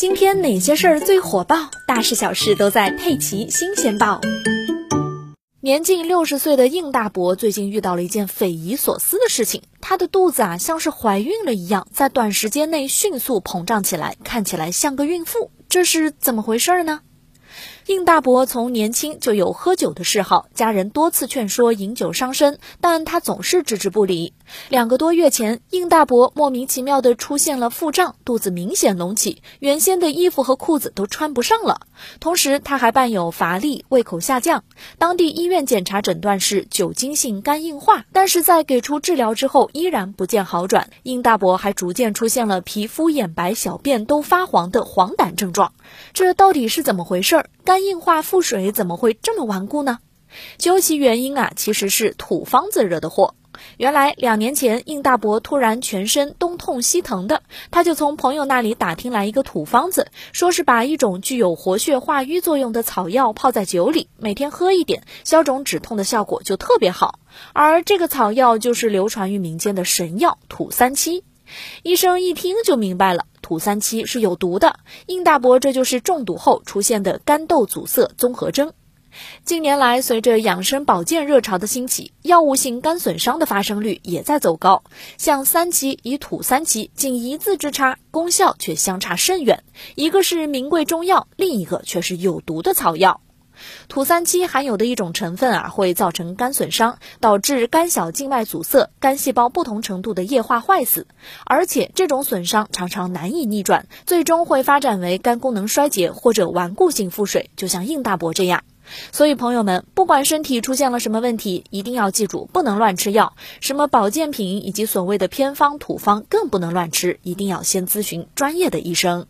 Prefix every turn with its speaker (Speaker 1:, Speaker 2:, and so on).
Speaker 1: 今天哪些事儿最火爆？大事小事都在《佩奇新鲜报》。年近六十岁的应大伯最近遇到了一件匪夷所思的事情，他的肚子啊像是怀孕了一样，在短时间内迅速膨胀起来，看起来像个孕妇，这是怎么回事呢？应大伯从年轻就有喝酒的嗜好，家人多次劝说饮酒伤身，但他总是置之不理。两个多月前，应大伯莫名其妙的出现了腹胀，肚子明显隆起，原先的衣服和裤子都穿不上了。同时，他还伴有乏力、胃口下降。当地医院检查诊断是酒精性肝硬化，但是在给出治疗之后，依然不见好转。应大伯还逐渐出现了皮肤眼白、小便都发黄的黄疸症状。这到底是怎么回事？肝硬化腹水怎么会这么顽固呢？究其原因啊，其实是土方子惹的祸。原来两年前，应大伯突然全身东痛西疼的，他就从朋友那里打听来一个土方子，说是把一种具有活血化瘀作用的草药泡在酒里，每天喝一点，消肿止痛的效果就特别好。而这个草药就是流传于民间的神药土三七。医生一听就明白了。土三七是有毒的，应大伯这就是中毒后出现的肝窦阻塞综合征。近年来，随着养生保健热潮的兴起，药物性肝损伤的发生率也在走高。像三七与土三七仅一字之差，功效却相差甚远。一个是名贵中药，另一个却是有毒的草药。土三七含有的一种成分啊，会造成肝损伤，导致肝小静脉阻塞，肝细胞不同程度的液化坏死，而且这种损伤常常难以逆转，最终会发展为肝功能衰竭或者顽固性腹水，就像应大伯这样。所以朋友们，不管身体出现了什么问题，一定要记住不能乱吃药，什么保健品以及所谓的偏方土方更不能乱吃，一定要先咨询专业的医生。